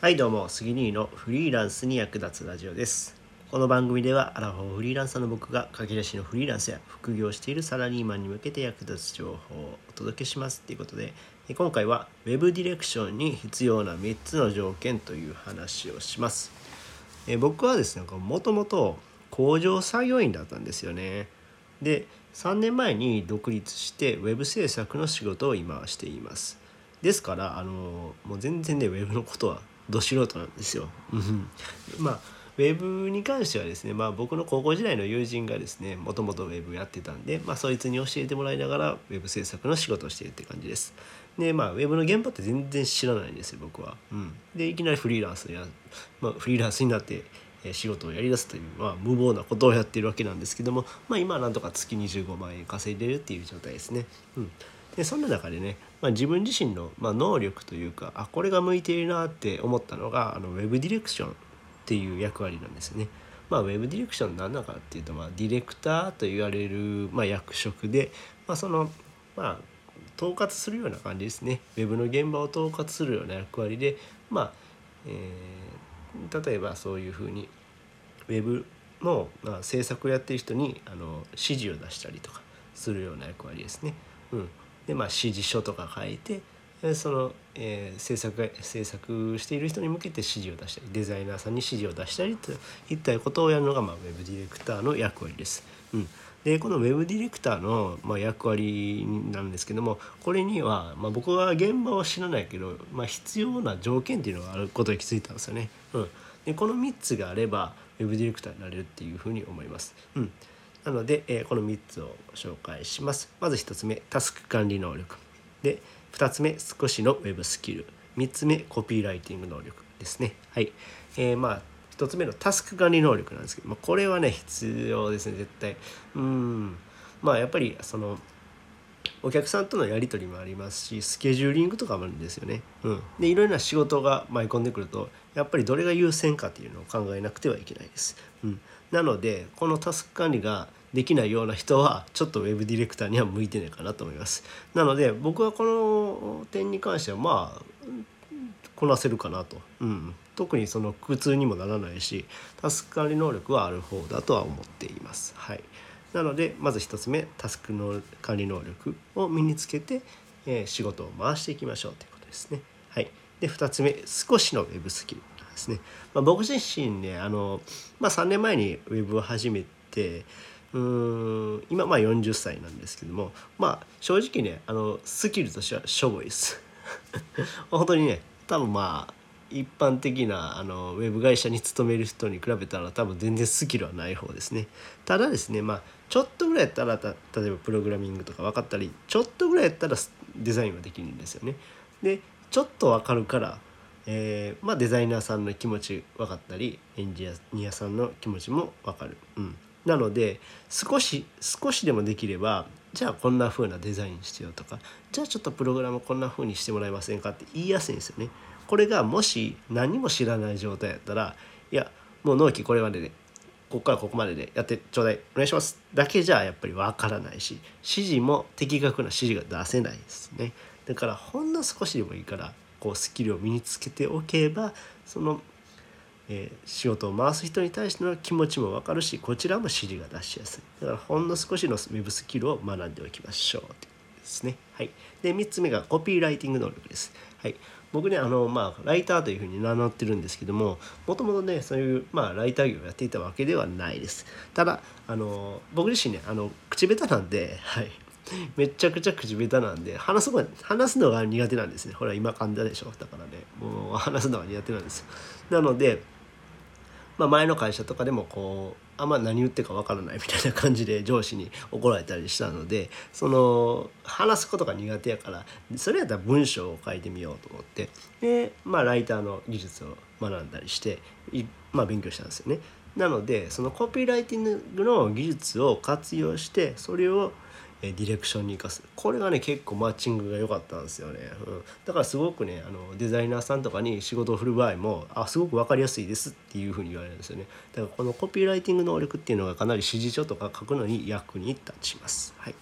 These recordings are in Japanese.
はいどうも杉兄のフリーランスに役立つラジオです。この番組ではアラフォーフリーランサーの僕が駆け出しのフリーランスや副業しているサラリーマンに向けて役立つ情報をお届けしますということで今回は Web ディレクションに必要な3つの条件という話をします。え僕はですねもともと工場作業員だったんですよね。で3年前に独立して Web 制作の仕事を今はしています。ですからあのもう全然ね Web のことはど素人なんですよ。まあウェブに関してはですね、まあ、僕の高校時代の友人がですねもともとウェブやってたんで、まあ、そいつに教えてもらいながらウェブ制作の仕事をしているって感じです。でまあウェブの現場って全然知らないんですよ僕は。うん、でいきなりフリーランスや、まあ、フリーランスになって仕事をやりだすという、まあ、無謀なことをやってるわけなんですけども、まあ、今はなんとか月25万円稼いでるっていう状態ですね。うんでそんな中でね、まあ、自分自身の、まあ、能力というかあこれが向いているなって思ったのがあのウェブディレクションっていう役割なんですね。まあ、ウェブディレクション何なのかっていうと、まあ、ディレクターと言われる、まあ、役職で、まあ、そのまあ統括するような感じですねウェブの現場を統括するような役割でまあ、えー、例えばそういうふうにウェブの、まあ、制作をやってる人にあの指示を出したりとかするような役割ですね。うん、で、まあ、指示書とか書いてその、えー、制作制作している人に向けて指示を出したりデザイナーさんに指示を出したりといったことをやるのが、まあ、ウェブディレクターの役割です。うん、でこのウェブディレクターの、まあ、役割なんですけどもこれには、まあ、僕は現場は知らないけど、まあ、必要な条件っていうのがあることに気づいたんですよね。うん、でこの3つがあればウェブディレクターになれるっていうふうに思います。うんなので、え、この3つを紹介します。まず1つ目、タスク管理能力。で、2つ目、少しの Web スキル。3つ目、コピーライティング能力ですね。はい。えー、まあ、1つ目のタスク管理能力なんですけど、まあ、これはね、必要ですね、絶対。うん。まあ、やっぱり、その、お客さんとのやり取りもありますしスケジューリングとかもあるんですよね。うん、でいろいろな仕事が舞い込んでくるとやっぱりどれが優先かっていうのを考えなくてはいけないです。うん、なのでこのタスク管理ができないような人はちょっとウェブディレクターには向いてないかなと思います。なので僕はこの点に関してはまあこなせるかなと、うん、特にその苦痛にもならないしタスク管理能力はある方だとは思っています。はい、なのでまず1つ目タスクの管理能力を身につけて、えー、仕事を回していきましょうということですね。はい、で2つ目少しのウェブスキルですね。まあ、僕自身ねあの、まあ、3年前にウェブを始めてうん今まあ40歳なんですけどもまあ正直ねあのスキルとしてはしょぼいです。本当にね多分まあ一般的なあのウェブ会社に勤める人に比べたら多分全然スキルはない方ですね。ただですねまあちょっとぐらいやったら例えばプログラミングとか分かったりちょっとぐらいやったらデザインはできるんですよね。でちょっと分かるからえー、まあ、デザイナーさんの気持ち分かったりエンジニアさんの気持ちも分かる、うん、なので少し少しでもできればじゃあこんな風なデザインしてよとかじゃあちょっとプログラムこんな風にしてもらえませんかって言いやすいんですよね。これがもし何も知らない状態やったらいやもう納期これまででここからここまででやってちょうだいお願いしますだけじゃやっぱりわからないし指示も的確な指示が出せないですね。だからほんの少しでもいいからこうスキルを身につけておけばそのえー、仕事を回す人に対しての気持ちも分かるしこちらも指示が出しやすいだからほんの少しのウェブスキルを学んでおきましょうということですね。はい、で3つ目がコピーライティング能力です。はい、僕ねあの、まあ、ライターというふうに名乗ってるんですけどももともとねそういう、まあ、ライター業をやっていたわけではないです。ただあの僕自身ねあの口下手なんで、はい、めちゃくちゃ口下手なんで話す話すのが苦手なんですね。ほら今噛んだでしょ。だからね。もう話すのが苦手なんですよ。なのでまあ、前の会社とかでもこうあんま何言ってるかわからないみたいな感じで上司に怒られたりしたのでその話すことが苦手やからそれやったら文章を書いてみようと思ってで、まあ、ライターの技術を学んだりして、まあ、勉強したんですよね。なのでそのコピーライティングの技術を活用してそれをディレクションに生かす。これがね結構マッチングが良かったんですよね、うん、だからすごくねあのデザイナーさんとかに仕事を振る場合もあすごく分かりやすいですっていうふうに言われるんですよね。だからこのコピーライティング能力っていうのがかなり指示書とか書くのに役に立ちます。はい。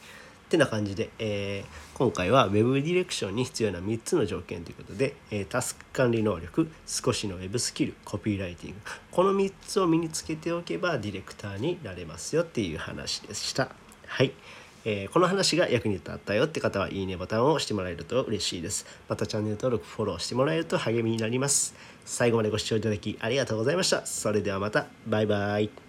てな感じで、えー、今回は Web ディレクションに必要な3つの条件ということで、えー、タスク管理能力少しの Web スキルコピーライティング。この3つを身につけておけばディレクターになれますよっていう話でした。はい、えー、この話が役に立ったよって方はいいねボタンを押してもらえると嬉しいです。またチャンネル登録フォローしてもらえると励みになります。最後までご視聴いただきありがとうございました。それではまた。バイバイ。